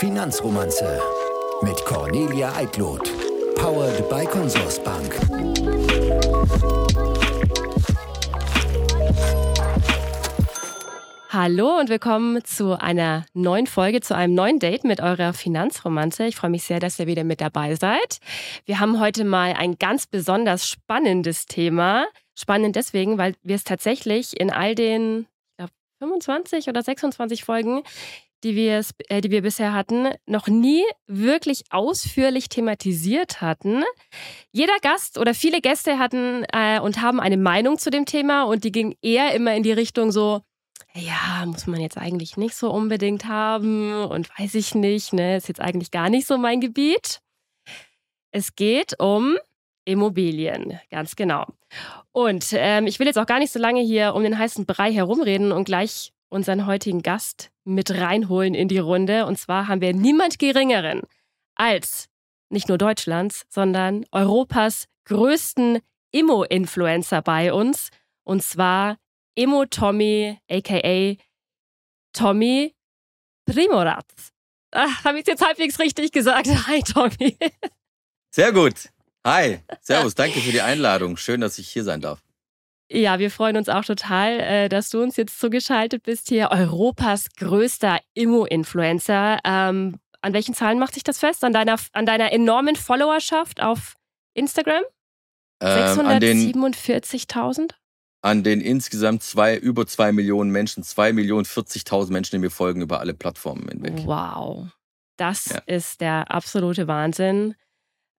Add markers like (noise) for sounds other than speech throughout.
Finanzromanze mit Cornelia Eitlot. Powered by Consorsbank. Hallo und willkommen zu einer neuen Folge, zu einem neuen Date mit eurer Finanzromanze. Ich freue mich sehr, dass ihr wieder mit dabei seid. Wir haben heute mal ein ganz besonders spannendes Thema. Spannend deswegen, weil wir es tatsächlich in all den ich glaub, 25 oder 26 Folgen, die wir, äh, die wir bisher hatten, noch nie wirklich ausführlich thematisiert hatten. Jeder Gast oder viele Gäste hatten äh, und haben eine Meinung zu dem Thema und die ging eher immer in die Richtung so, ja, muss man jetzt eigentlich nicht so unbedingt haben und weiß ich nicht, ne, ist jetzt eigentlich gar nicht so mein Gebiet. Es geht um Immobilien, ganz genau. Und ähm, ich will jetzt auch gar nicht so lange hier um den heißen Brei herumreden und gleich unseren heutigen Gast mit reinholen in die Runde. Und zwar haben wir niemand Geringeren als nicht nur Deutschlands, sondern Europas größten Immo-Influencer bei uns. Und zwar Emo Tommy, aka Tommy Primorat. Habe ich es jetzt halbwegs richtig gesagt? (laughs) Hi, Tommy. Sehr gut. Hi. Servus. (laughs) Danke für die Einladung. Schön, dass ich hier sein darf. Ja, wir freuen uns auch total, äh, dass du uns jetzt zugeschaltet bist hier. Europas größter Immo-Influencer. Ähm, an welchen Zahlen macht sich das fest? An deiner, an deiner enormen Followerschaft auf Instagram? Ähm, 647.000? an den insgesamt zwei, über zwei Millionen Menschen, zwei Millionen 40.000 Menschen, die mir folgen über alle Plattformen hinweg. Wow. Das ja. ist der absolute Wahnsinn.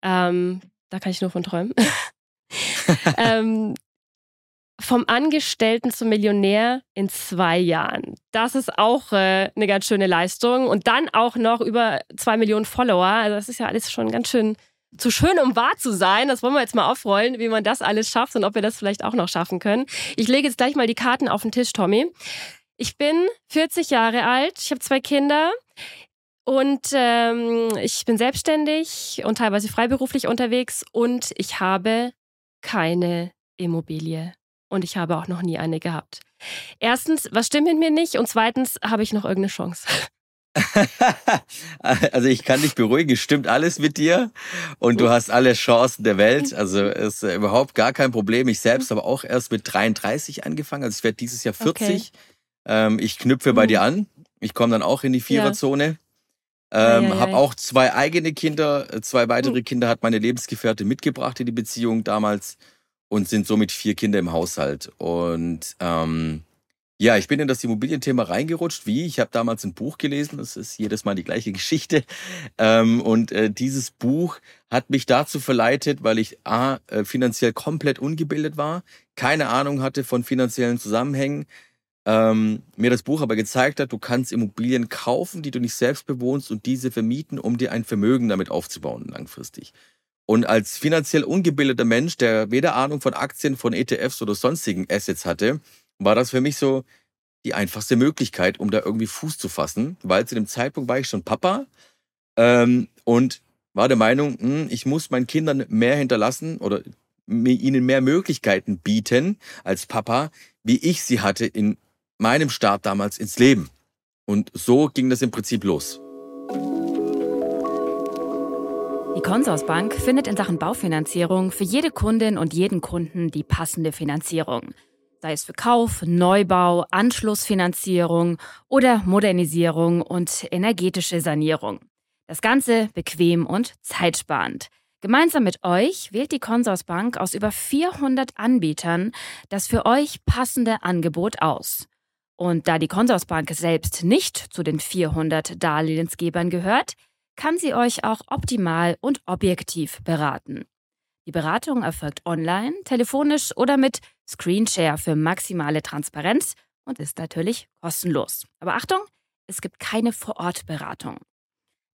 Ähm, da kann ich nur von träumen. (laughs) (laughs) ähm, vom Angestellten zum Millionär in zwei Jahren. Das ist auch äh, eine ganz schöne Leistung. Und dann auch noch über zwei Millionen Follower. Also das ist ja alles schon ganz schön zu schön, um wahr zu sein. Das wollen wir jetzt mal aufrollen, wie man das alles schafft und ob wir das vielleicht auch noch schaffen können. Ich lege jetzt gleich mal die Karten auf den Tisch, Tommy. Ich bin 40 Jahre alt, ich habe zwei Kinder und ähm, ich bin selbstständig und teilweise freiberuflich unterwegs und ich habe keine Immobilie und ich habe auch noch nie eine gehabt. Erstens, was stimmt mit mir nicht? Und zweitens, habe ich noch irgendeine Chance? (laughs) also ich kann dich beruhigen, es stimmt alles mit dir und du hast alle Chancen der Welt. Also ist überhaupt gar kein Problem. Ich selbst habe auch erst mit 33 angefangen. Also ich werde dieses Jahr 40. Okay. Ähm, ich knüpfe bei dir mhm. an. Ich komme dann auch in die Viererzone. Ja. Ähm, habe auch zwei eigene Kinder. Zwei weitere mhm. Kinder hat meine Lebensgefährte mitgebracht in die Beziehung damals und sind somit vier Kinder im Haushalt. Und ähm, ja, ich bin in das Immobilienthema reingerutscht. Wie? Ich habe damals ein Buch gelesen. Das ist jedes Mal die gleiche (laughs) Geschichte. Ähm, und äh, dieses Buch hat mich dazu verleitet, weil ich a äh, finanziell komplett ungebildet war, keine Ahnung hatte von finanziellen Zusammenhängen. Ähm, mir das Buch aber gezeigt hat, du kannst Immobilien kaufen, die du nicht selbst bewohnst und diese vermieten, um dir ein Vermögen damit aufzubauen langfristig. Und als finanziell ungebildeter Mensch, der weder Ahnung von Aktien, von ETFs oder sonstigen Assets hatte, war das für mich so die einfachste Möglichkeit, um da irgendwie Fuß zu fassen, weil zu dem Zeitpunkt war ich schon Papa ähm, und war der Meinung, mh, hm, ich muss meinen Kindern mehr hinterlassen oder ihnen mehr Möglichkeiten bieten als Papa, wie ich sie hatte in meinem Start damals ins Leben. Und so ging das im Prinzip los. Die Consorsbank findet in Sachen Baufinanzierung für jede Kundin und jeden Kunden die passende Finanzierung sei es für Kauf, Neubau, Anschlussfinanzierung oder Modernisierung und energetische Sanierung. Das Ganze bequem und zeitsparend. Gemeinsam mit euch wählt die Consorsbank aus über 400 Anbietern das für euch passende Angebot aus. Und da die Consorsbank selbst nicht zu den 400 Darlehensgebern gehört, kann sie euch auch optimal und objektiv beraten. Die Beratung erfolgt online, telefonisch oder mit Screenshare für maximale Transparenz und ist natürlich kostenlos. Aber Achtung, es gibt keine Vorortberatung.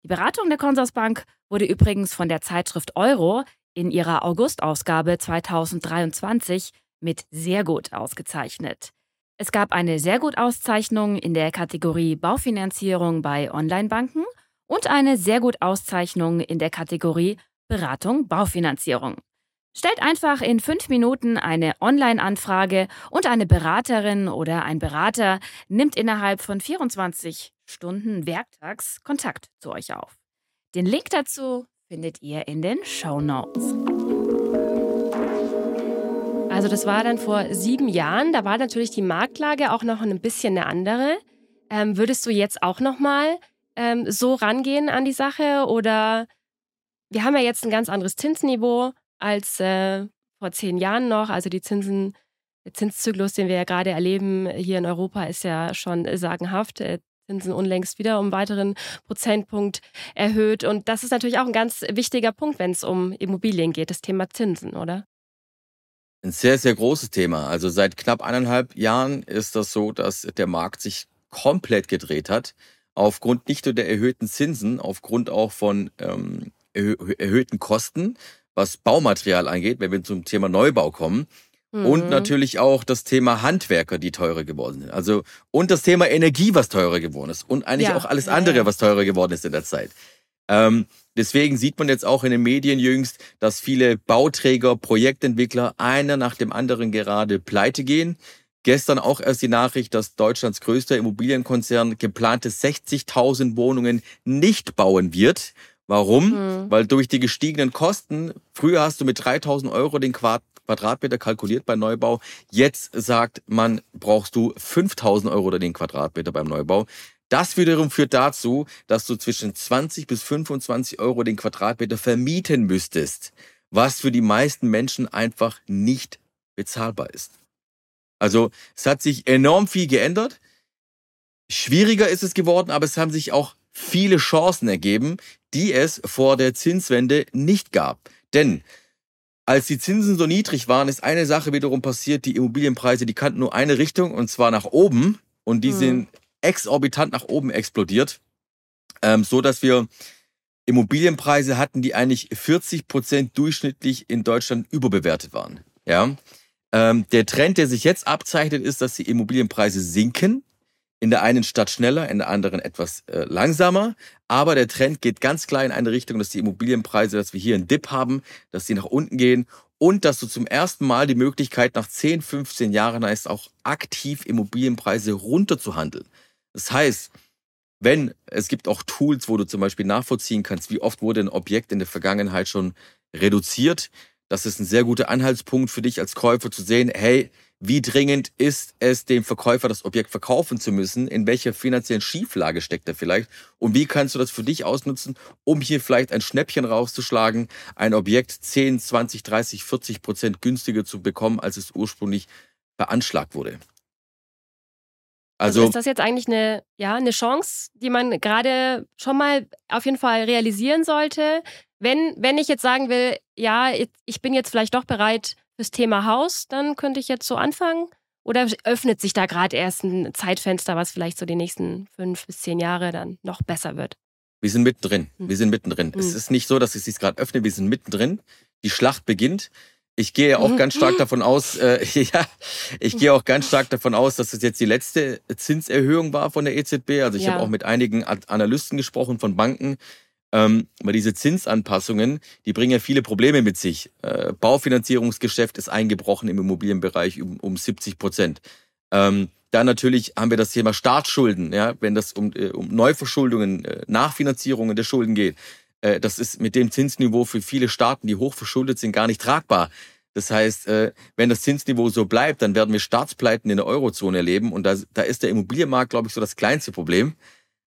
Die Beratung der Consorsbank wurde übrigens von der Zeitschrift Euro in ihrer Augustausgabe 2023 mit sehr gut ausgezeichnet. Es gab eine sehr gut Auszeichnung in der Kategorie Baufinanzierung bei Onlinebanken und eine sehr gut Auszeichnung in der Kategorie Beratung Baufinanzierung. Stellt einfach in fünf Minuten eine Online-Anfrage und eine Beraterin oder ein Berater nimmt innerhalb von 24 Stunden werktags Kontakt zu euch auf. Den Link dazu findet ihr in den Show Notes. Also das war dann vor sieben Jahren. Da war natürlich die Marktlage auch noch ein bisschen eine andere. Ähm, würdest du jetzt auch noch mal ähm, so rangehen an die Sache oder wir haben ja jetzt ein ganz anderes Zinsniveau als äh, vor zehn Jahren noch. Also die Zinsen, der Zinszyklus, den wir ja gerade erleben hier in Europa, ist ja schon sagenhaft. Äh, Zinsen unlängst wieder um einen weiteren Prozentpunkt erhöht. Und das ist natürlich auch ein ganz wichtiger Punkt, wenn es um Immobilien geht, das Thema Zinsen, oder? Ein sehr, sehr großes Thema. Also seit knapp eineinhalb Jahren ist das so, dass der Markt sich komplett gedreht hat. Aufgrund nicht nur der erhöhten Zinsen, aufgrund auch von ähm, erhöhten Kosten, was Baumaterial angeht, wenn wir zum Thema Neubau kommen. Mhm. Und natürlich auch das Thema Handwerker, die teurer geworden sind. Also, und das Thema Energie, was teurer geworden ist. Und eigentlich ja, auch alles andere, was teurer geworden ist in der Zeit. Ähm, deswegen sieht man jetzt auch in den Medien jüngst, dass viele Bauträger, Projektentwickler einer nach dem anderen gerade pleite gehen. Gestern auch erst die Nachricht, dass Deutschlands größter Immobilienkonzern geplante 60.000 Wohnungen nicht bauen wird. Warum? Mhm. Weil durch die gestiegenen Kosten, früher hast du mit 3000 Euro den Quadratmeter kalkuliert bei Neubau. Jetzt sagt man, brauchst du 5000 Euro oder den Quadratmeter beim Neubau. Das wiederum führt dazu, dass du zwischen 20 bis 25 Euro den Quadratmeter vermieten müsstest, was für die meisten Menschen einfach nicht bezahlbar ist. Also es hat sich enorm viel geändert. Schwieriger ist es geworden, aber es haben sich auch viele Chancen ergeben, die es vor der Zinswende nicht gab. Denn als die Zinsen so niedrig waren, ist eine Sache wiederum passiert, die Immobilienpreise, die kannten nur eine Richtung und zwar nach oben und die mhm. sind exorbitant nach oben explodiert, ähm, so dass wir Immobilienpreise hatten, die eigentlich 40 Prozent durchschnittlich in Deutschland überbewertet waren. Ja, ähm, der Trend, der sich jetzt abzeichnet, ist, dass die Immobilienpreise sinken. In der einen Stadt schneller, in der anderen etwas äh, langsamer. Aber der Trend geht ganz klar in eine Richtung, dass die Immobilienpreise, dass wir hier einen Dip haben, dass sie nach unten gehen und dass du zum ersten Mal die Möglichkeit nach 10, 15 Jahren hast, auch aktiv Immobilienpreise runterzuhandeln. Das heißt, wenn es gibt auch Tools, wo du zum Beispiel nachvollziehen kannst, wie oft wurde ein Objekt in der Vergangenheit schon reduziert. Das ist ein sehr guter Anhaltspunkt für dich als Käufer zu sehen, hey, wie dringend ist es, dem Verkäufer das Objekt verkaufen zu müssen? In welcher finanziellen Schieflage steckt er vielleicht? Und wie kannst du das für dich ausnutzen, um hier vielleicht ein Schnäppchen rauszuschlagen, ein Objekt 10, 20, 30, 40 Prozent günstiger zu bekommen, als es ursprünglich veranschlagt wurde? Also, also ist das jetzt eigentlich eine, ja, eine Chance, die man gerade schon mal auf jeden Fall realisieren sollte? Wenn, wenn ich jetzt sagen will, ja, ich bin jetzt vielleicht doch bereit, fürs Thema Haus, dann könnte ich jetzt so anfangen? Oder öffnet sich da gerade erst ein Zeitfenster, was vielleicht so die nächsten fünf bis zehn Jahre dann noch besser wird? Wir sind mittendrin. Hm. Wir sind mittendrin. Hm. Es ist nicht so, dass es sich gerade öffnet. Wir sind mittendrin. Die Schlacht beginnt. Ich gehe auch ganz stark (laughs) davon aus, äh, (laughs) ja, ich gehe auch ganz stark davon aus, dass es jetzt die letzte Zinserhöhung war von der EZB. Also ich ja. habe auch mit einigen Analysten gesprochen von Banken, ähm, weil diese Zinsanpassungen, die bringen ja viele Probleme mit sich. Äh, Baufinanzierungsgeschäft ist eingebrochen im Immobilienbereich um, um 70 Prozent. Ähm, dann natürlich haben wir das Thema Staatsschulden, ja, wenn das um, äh, um Neuverschuldungen, äh, Nachfinanzierungen der Schulden geht. Äh, das ist mit dem Zinsniveau für viele Staaten, die hochverschuldet sind, gar nicht tragbar. Das heißt, äh, wenn das Zinsniveau so bleibt, dann werden wir Staatspleiten in der Eurozone erleben. Und da, da ist der Immobilienmarkt, glaube ich, so das kleinste Problem,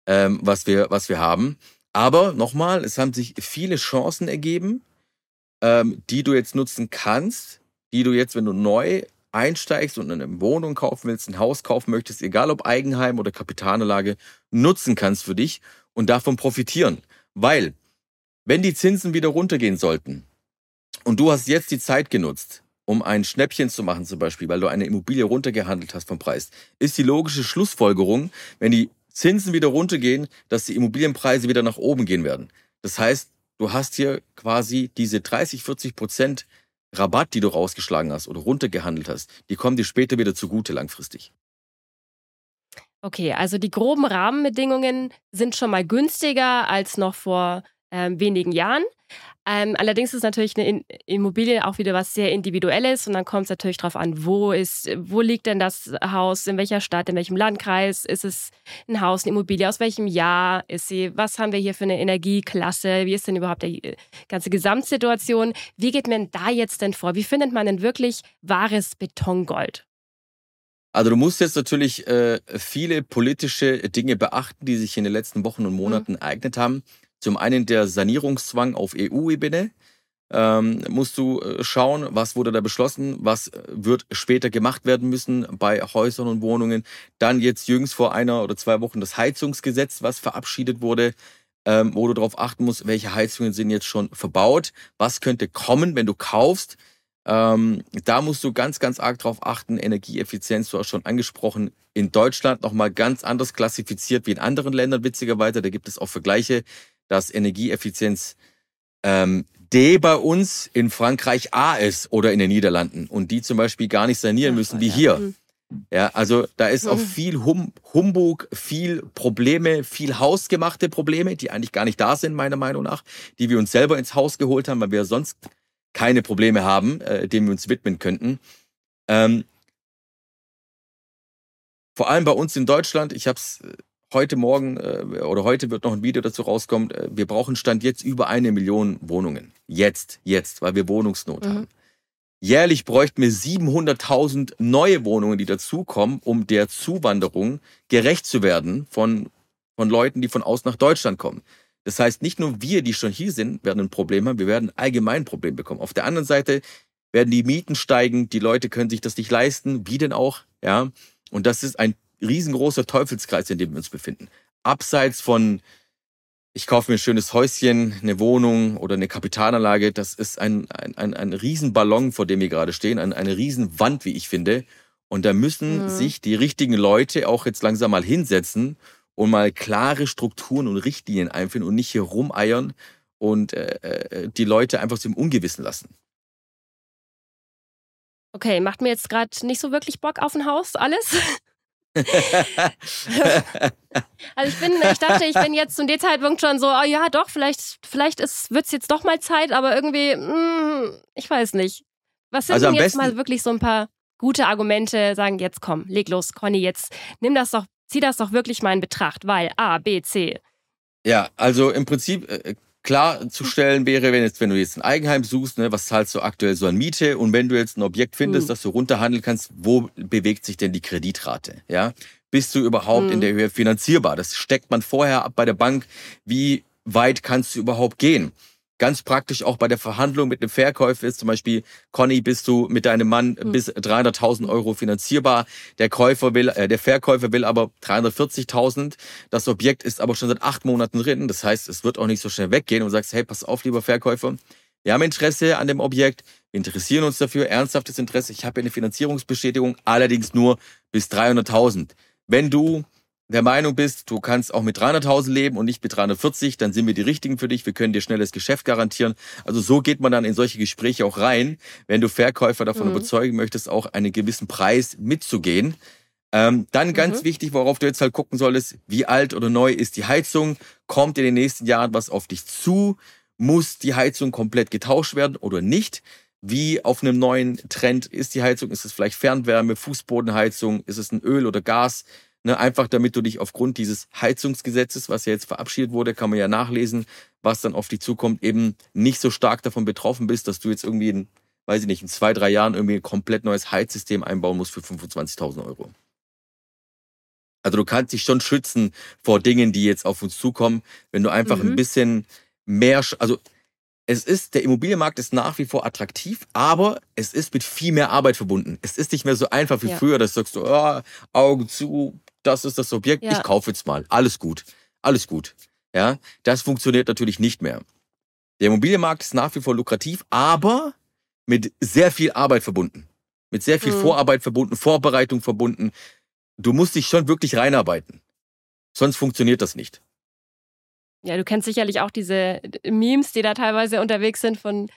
ähm, was, wir, was wir haben. Aber nochmal, es haben sich viele Chancen ergeben, ähm, die du jetzt nutzen kannst, die du jetzt, wenn du neu einsteigst und eine Wohnung kaufen willst, ein Haus kaufen möchtest, egal ob Eigenheim oder Kapitalanlage, nutzen kannst für dich und davon profitieren. Weil, wenn die Zinsen wieder runtergehen sollten und du hast jetzt die Zeit genutzt, um ein Schnäppchen zu machen zum Beispiel, weil du eine Immobilie runtergehandelt hast vom Preis, ist die logische Schlussfolgerung, wenn die Zinsen wieder runtergehen, dass die Immobilienpreise wieder nach oben gehen werden. Das heißt, du hast hier quasi diese 30, 40 Prozent Rabatt, die du rausgeschlagen hast oder runtergehandelt hast, die kommen dir später wieder zugute langfristig. Okay, also die groben Rahmenbedingungen sind schon mal günstiger als noch vor ähm, wenigen Jahren. Ähm, allerdings ist natürlich eine Immobilie auch wieder was sehr Individuelles und dann kommt es natürlich darauf an, wo ist, wo liegt denn das Haus, in welcher Stadt, in welchem Landkreis, ist es ein Haus, eine Immobilie, aus welchem Jahr ist sie, was haben wir hier für eine Energieklasse, wie ist denn überhaupt die äh, ganze Gesamtsituation, wie geht man da jetzt denn vor, wie findet man denn wirklich wahres Betongold? Also du musst jetzt natürlich äh, viele politische Dinge beachten, die sich in den letzten Wochen und Monaten mhm. ereignet haben. Zum einen der Sanierungszwang auf EU-Ebene. Ähm, musst du äh, schauen, was wurde da beschlossen, was äh, wird später gemacht werden müssen bei Häusern und Wohnungen. Dann jetzt jüngst vor einer oder zwei Wochen das Heizungsgesetz, was verabschiedet wurde, ähm, wo du darauf achten musst, welche Heizungen sind jetzt schon verbaut, was könnte kommen, wenn du kaufst. Ähm, da musst du ganz, ganz arg drauf achten. Energieeffizienz, du hast schon angesprochen, in Deutschland nochmal ganz anders klassifiziert wie in anderen Ländern, witzigerweise. Da gibt es auch Vergleiche dass Energieeffizienz ähm, D bei uns in Frankreich A ist oder in den Niederlanden und die zum Beispiel gar nicht sanieren müssen wie hier. Mhm. Ja, also da ist auch mhm. viel hum Humbug, viel Probleme, viel hausgemachte Probleme, die eigentlich gar nicht da sind, meiner Meinung nach, die wir uns selber ins Haus geholt haben, weil wir sonst keine Probleme haben, äh, denen wir uns widmen könnten. Ähm, vor allem bei uns in Deutschland, ich habe es äh, heute Morgen äh, oder heute wird noch ein Video dazu rauskommen, äh, wir brauchen Stand jetzt über eine Million Wohnungen. Jetzt, jetzt, weil wir Wohnungsnot mhm. haben. Jährlich bräuchten wir 700.000 neue Wohnungen, die dazukommen, um der Zuwanderung gerecht zu werden von, von Leuten, die von außen nach Deutschland kommen. Das heißt, nicht nur wir, die schon hier sind, werden ein Problem haben, wir werden allgemein ein Problem bekommen. Auf der anderen Seite werden die Mieten steigen, die Leute können sich das nicht leisten, wie denn auch, ja. Und das ist ein riesengroßer Teufelskreis, in dem wir uns befinden. Abseits von, ich kaufe mir ein schönes Häuschen, eine Wohnung oder eine Kapitalanlage, das ist ein, ein, ein, ein Riesenballon, vor dem wir gerade stehen, ein, eine Riesenwand, wie ich finde. Und da müssen mhm. sich die richtigen Leute auch jetzt langsam mal hinsetzen und mal klare Strukturen und Richtlinien einführen und nicht hier rumeiern und äh, äh die Leute einfach zum Ungewissen lassen. Okay, macht mir jetzt gerade nicht so wirklich Bock auf ein Haus, alles. (laughs) also ich bin, ich dachte, ich bin jetzt zu dem Zeitpunkt schon so, oh ja, doch, vielleicht, vielleicht wird es jetzt doch mal Zeit, aber irgendwie, mh, hm, ich weiß nicht. Was sind also denn jetzt mal wirklich so ein paar gute Argumente, sagen, jetzt komm, leg los, Conny, jetzt nimm das doch, zieh das doch wirklich mal in Betracht, weil A, B, C. Ja, also im Prinzip äh, klarzustellen wäre, wenn, jetzt, wenn du jetzt ein Eigenheim suchst, ne, was zahlst du aktuell so an Miete und wenn du jetzt ein Objekt findest, mhm. das du runterhandeln kannst, wo bewegt sich denn die Kreditrate? Ja, bist du überhaupt mhm. in der Höhe finanzierbar? Das steckt man vorher ab bei der Bank. Wie weit kannst du überhaupt gehen? Ganz praktisch auch bei der Verhandlung mit dem Verkäufer ist zum Beispiel, Conny, bist du mit deinem Mann mhm. bis 300.000 Euro finanzierbar. Der Käufer will, äh, der Verkäufer will aber 340.000. Das Objekt ist aber schon seit acht Monaten drin. Das heißt, es wird auch nicht so schnell weggehen und sagst, hey, pass auf, lieber Verkäufer. Wir haben Interesse an dem Objekt. Wir interessieren uns dafür. Ernsthaftes Interesse. Ich habe eine Finanzierungsbestätigung, allerdings nur bis 300.000. Wenn du der Meinung bist, du kannst auch mit 300.000 leben und nicht mit 340, dann sind wir die Richtigen für dich. Wir können dir schnelles Geschäft garantieren. Also so geht man dann in solche Gespräche auch rein, wenn du Verkäufer davon mhm. überzeugen möchtest, auch einen gewissen Preis mitzugehen. Ähm, dann ganz mhm. wichtig, worauf du jetzt halt gucken solltest, wie alt oder neu ist die Heizung? Kommt in den nächsten Jahren was auf dich zu? Muss die Heizung komplett getauscht werden oder nicht? Wie auf einem neuen Trend ist die Heizung? Ist es vielleicht Fernwärme, Fußbodenheizung? Ist es ein Öl oder Gas? Ne, einfach damit du dich aufgrund dieses Heizungsgesetzes, was ja jetzt verabschiedet wurde, kann man ja nachlesen, was dann auf dich zukommt, eben nicht so stark davon betroffen bist, dass du jetzt irgendwie in, weiß ich nicht, in zwei, drei Jahren irgendwie ein komplett neues Heizsystem einbauen musst für 25.000 Euro. Also du kannst dich schon schützen vor Dingen, die jetzt auf uns zukommen, wenn du einfach mhm. ein bisschen mehr, also es ist, der Immobilienmarkt ist nach wie vor attraktiv, aber es ist mit viel mehr Arbeit verbunden. Es ist nicht mehr so einfach wie ja. früher, dass du sagst, oh, Augen zu, das ist das Objekt, ja. ich kaufe jetzt mal. Alles gut. Alles gut. Ja, das funktioniert natürlich nicht mehr. Der Immobilienmarkt ist nach wie vor lukrativ, aber mit sehr viel Arbeit verbunden. Mit sehr viel mhm. Vorarbeit verbunden, Vorbereitung verbunden. Du musst dich schon wirklich reinarbeiten. Sonst funktioniert das nicht. Ja, du kennst sicherlich auch diese Memes, die da teilweise unterwegs sind von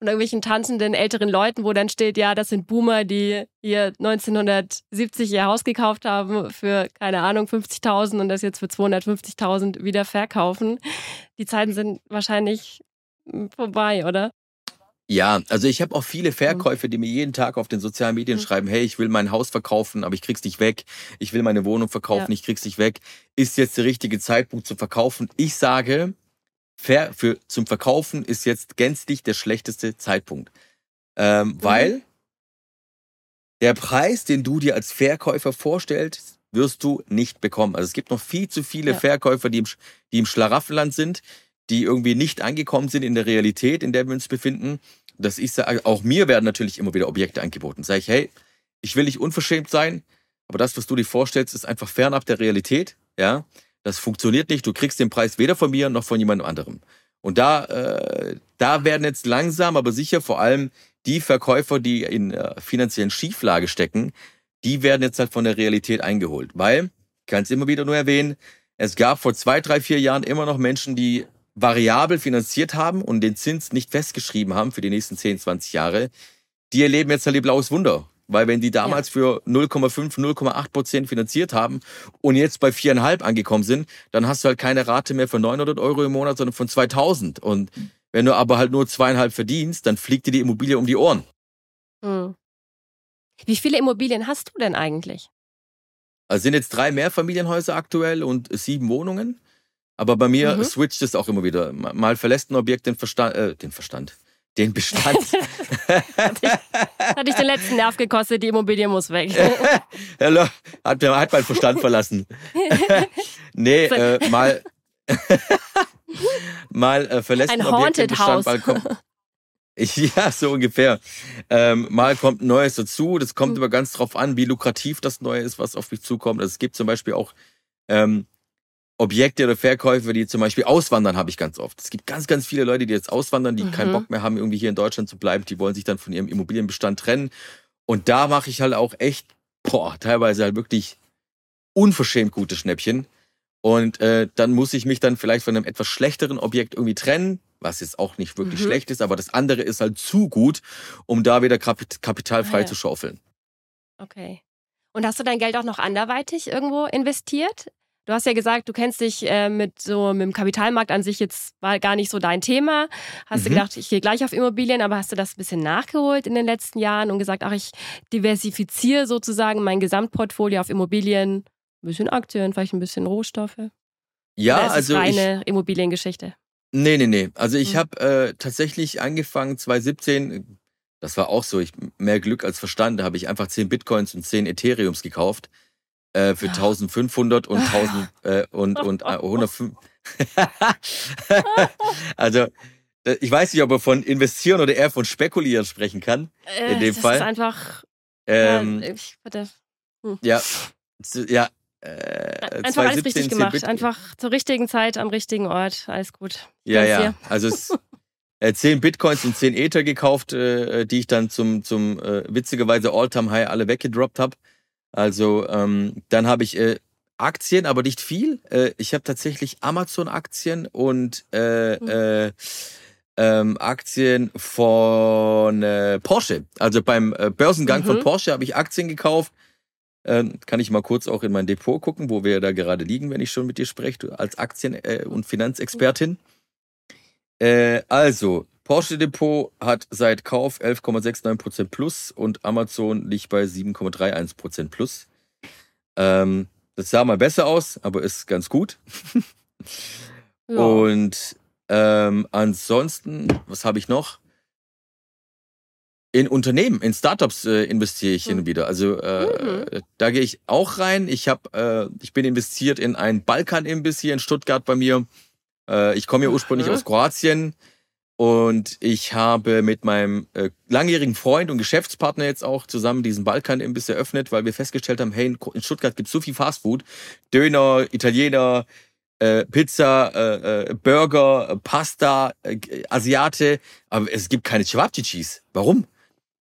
von irgendwelchen tanzenden älteren Leuten, wo dann steht, ja, das sind Boomer, die hier 1970 ihr Haus gekauft haben für, keine Ahnung, 50.000 und das jetzt für 250.000 wieder verkaufen. Die Zeiten sind wahrscheinlich vorbei, oder? Ja, also ich habe auch viele Verkäufer, die mir jeden Tag auf den sozialen Medien mhm. schreiben, hey, ich will mein Haus verkaufen, aber ich krieg's nicht weg. Ich will meine Wohnung verkaufen, ja. ich krieg's nicht weg. Ist jetzt der richtige Zeitpunkt zu verkaufen? Ich sage, fair für zum Verkaufen ist jetzt gänzlich der schlechteste Zeitpunkt. Ähm, mhm. Weil der Preis, den du dir als Verkäufer vorstellst, wirst du nicht bekommen. Also es gibt noch viel zu viele ja. Verkäufer, die im, die im Schlaraffenland sind, die irgendwie nicht angekommen sind in der Realität, in der wir uns befinden. Das ist auch mir werden natürlich immer wieder Objekte angeboten. Sag ich, hey, ich will nicht unverschämt sein, aber das, was du dir vorstellst, ist einfach fernab der Realität. Ja, das funktioniert nicht. Du kriegst den Preis weder von mir noch von jemand anderem. Und da, äh, da werden jetzt langsam, aber sicher vor allem die Verkäufer, die in äh, finanziellen Schieflage stecken, die werden jetzt halt von der Realität eingeholt. Weil, ich kann es immer wieder nur erwähnen, es gab vor zwei, drei, vier Jahren immer noch Menschen, die variabel finanziert haben und den Zins nicht festgeschrieben haben für die nächsten 10, 20 Jahre. Die erleben jetzt halt ihr blaues Wunder. Weil wenn die damals ja. für 0,5, 0,8 Prozent finanziert haben und jetzt bei 4,5 angekommen sind, dann hast du halt keine Rate mehr von 900 Euro im Monat, sondern von 2000. Und wenn du aber halt nur zweieinhalb verdienst, dann fliegt dir die Immobilie um die Ohren. Hm. Wie viele Immobilien hast du denn eigentlich? Also sind jetzt drei Mehrfamilienhäuser aktuell und sieben Wohnungen. Aber bei mir mhm. switcht es auch immer wieder. Mal verlässt ein Objekt den Verstand, äh, den Verstand, den Bestand. (laughs) hat, dich, hat dich den letzten Nerv gekostet, die Immobilie muss weg. (laughs) hat, hat meinen Verstand verlassen. (laughs) nee, äh, mal, mal äh, verlässt ein, ein Objekt den Bestand, mal kommt, ja, so ungefähr. Ähm, mal kommt Neues dazu. Das kommt mhm. immer ganz drauf an, wie lukrativ das Neue ist, was auf mich zukommt. Also es gibt zum Beispiel auch ähm, Objekte oder Verkäufe, die zum Beispiel auswandern, habe ich ganz oft. Es gibt ganz, ganz viele Leute, die jetzt auswandern, die mhm. keinen Bock mehr haben, irgendwie hier in Deutschland zu bleiben. Die wollen sich dann von ihrem Immobilienbestand trennen. Und da mache ich halt auch echt, boah, teilweise halt wirklich unverschämt gute Schnäppchen. Und äh, dann muss ich mich dann vielleicht von einem etwas schlechteren Objekt irgendwie trennen, was jetzt auch nicht wirklich mhm. schlecht ist, aber das andere ist halt zu gut, um da wieder Kapital frei ah, ja. zu schaufeln. Okay. Und hast du dein Geld auch noch anderweitig irgendwo investiert? Du hast ja gesagt, du kennst dich äh, mit so mit dem Kapitalmarkt an sich jetzt war gar nicht so dein Thema. Hast mhm. du gedacht, ich gehe gleich auf Immobilien, aber hast du das ein bisschen nachgeholt in den letzten Jahren und gesagt, ach, ich diversifiziere sozusagen mein Gesamtportfolio auf Immobilien, ein bisschen Aktien, vielleicht ein bisschen Rohstoffe? Ja, Oder ist also reine ich, Immobiliengeschichte. Nee, nee, nee. Also ich mhm. habe äh, tatsächlich angefangen 2017, das war auch so, ich mehr Glück als Verstand, da habe ich einfach 10 Bitcoins und 10 Ethereums gekauft äh, für 1500 und 1000 äh, und, und äh, 105. (laughs) also, äh, ich weiß nicht, ob er von investieren oder eher von spekulieren sprechen kann. Äh, in dem das Fall. Das ist einfach. Ähm, ja, ich. Hm. ja, ja. Äh, einfach alles richtig gemacht. Einfach zur richtigen Zeit am richtigen Ort. Alles gut. Ja, ja. Hier. Also es, (laughs) äh, 10 Bitcoins und 10 Ether gekauft, äh, die ich dann zum, zum äh, witzigerweise All-Time-High alle weggedroppt habe. Also ähm, dann habe ich äh, Aktien, aber nicht viel. Äh, ich habe tatsächlich Amazon-Aktien und äh, mhm. äh, ähm, Aktien von äh, Porsche. Also beim äh, Börsengang mhm. von Porsche habe ich Aktien gekauft. Ähm, kann ich mal kurz auch in mein Depot gucken, wo wir da gerade liegen, wenn ich schon mit dir spreche, als Aktien- äh, und Finanzexpertin. Äh, also, Porsche Depot hat seit Kauf 11,69% plus und Amazon liegt bei 7,31% plus. Ähm, das sah mal besser aus, aber ist ganz gut. (laughs) ja. Und ähm, ansonsten, was habe ich noch? In Unternehmen, in Startups äh, investiere ich hm. hin und wieder. Also äh, mhm. da gehe ich auch rein. Ich habe, äh, ich bin investiert in ein Balkan-Imbiss hier in Stuttgart bei mir. Äh, ich komme ja ursprünglich mhm. aus Kroatien. Und ich habe mit meinem äh, langjährigen Freund und Geschäftspartner jetzt auch zusammen diesen Balkan-Imbiss eröffnet, weil wir festgestellt haben, hey, in Stuttgart gibt es so viel Fastfood. Döner, Italiener, äh, Pizza, äh, äh, Burger, Pasta, äh, Asiate, aber es gibt keine Cevapcicis. Warum?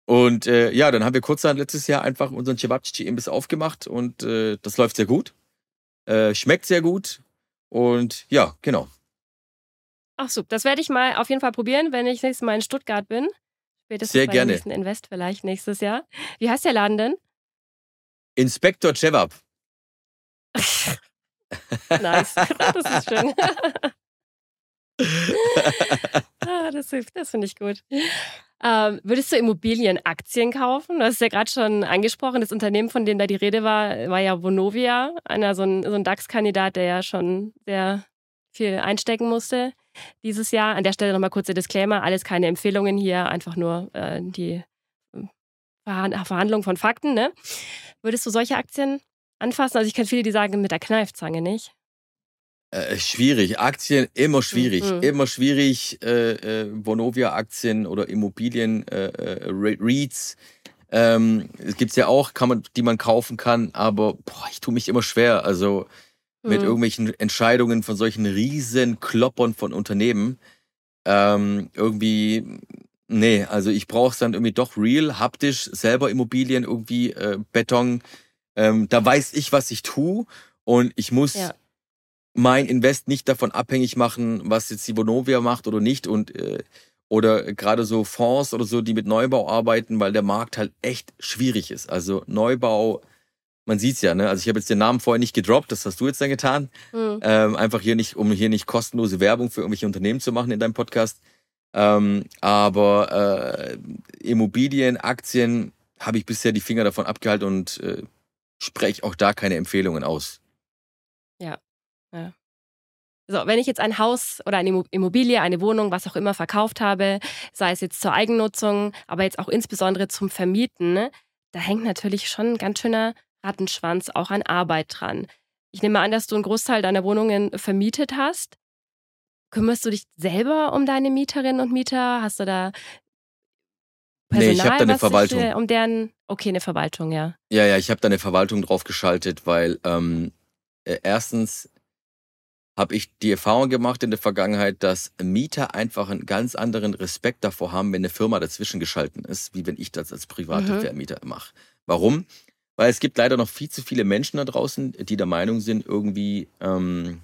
Und äh, ja, dann haben wir kurzerhand letztes Jahr einfach unseren Cevapcici-Imbiss aufgemacht und äh, das läuft sehr gut. Äh, schmeckt sehr gut. Und ja, genau. Ach so, das werde ich mal auf jeden Fall probieren, wenn ich nächstes Mal in Stuttgart bin. Spätestens Sehr gerne. nächsten Invest vielleicht nächstes Jahr. Wie heißt der Laden denn? Inspektor Cevap. (laughs) nice. (laughs) das ist schön. (laughs) das finde ich gut. Ähm, würdest du Immobilienaktien kaufen? Du hast es ja gerade schon angesprochen, das Unternehmen, von dem da die Rede war, war ja Vonovia, einer so ein, so ein DAX-Kandidat, der ja schon sehr viel einstecken musste dieses Jahr. An der Stelle nochmal kurzer Disclaimer, alles keine Empfehlungen hier, einfach nur äh, die äh, Verhandlung von Fakten. Ne? Würdest du solche Aktien anfassen? Also ich kenne viele, die sagen mit der Kneifzange nicht. Äh, schwierig. Aktien immer schwierig. Mhm. Immer schwierig. Äh, äh, Vonovia-Aktien oder Immobilien, äh, äh REITs. Ähm, es gibt's ja auch, kann man, die man kaufen kann, aber boah, ich tue mich immer schwer. Also mit mhm. irgendwelchen Entscheidungen von solchen riesen Kloppern von Unternehmen. Ähm, irgendwie, nee, also ich brauche es dann irgendwie doch real, haptisch, selber Immobilien, irgendwie äh, Beton. Ähm, da weiß ich, was ich tue und ich muss ja mein Invest nicht davon abhängig machen, was jetzt die Vonovia macht oder nicht und äh, oder gerade so Fonds oder so, die mit Neubau arbeiten, weil der Markt halt echt schwierig ist. Also Neubau, man sieht's ja, ne? Also ich habe jetzt den Namen vorher nicht gedroppt, das hast du jetzt dann getan. Mhm. Ähm, einfach hier nicht, um hier nicht kostenlose Werbung für irgendwelche Unternehmen zu machen in deinem Podcast. Ähm, aber äh, Immobilien, Aktien habe ich bisher die Finger davon abgehalten und äh, spreche auch da keine Empfehlungen aus. Ja, ja. So, wenn ich jetzt ein Haus oder eine Immobilie, eine Wohnung, was auch immer verkauft habe, sei es jetzt zur Eigennutzung, aber jetzt auch insbesondere zum Vermieten, ne, da hängt natürlich schon ein ganz schöner Rattenschwanz auch an Arbeit dran. Ich nehme an, dass du einen Großteil deiner Wohnungen vermietet hast. Kümmerst du dich selber um deine Mieterinnen und Mieter? Hast du da Personal, nee, ich habe da eine Verwaltung. Dich, um deren, okay, eine Verwaltung, ja. Ja, ja, ich habe da eine Verwaltung draufgeschaltet, weil ähm, äh, erstens habe ich die Erfahrung gemacht in der Vergangenheit, dass Mieter einfach einen ganz anderen Respekt davor haben, wenn eine Firma dazwischen geschalten ist, wie wenn ich das als private mhm. Vermieter mache. Warum? Weil es gibt leider noch viel zu viele Menschen da draußen, die der Meinung sind, irgendwie, ähm,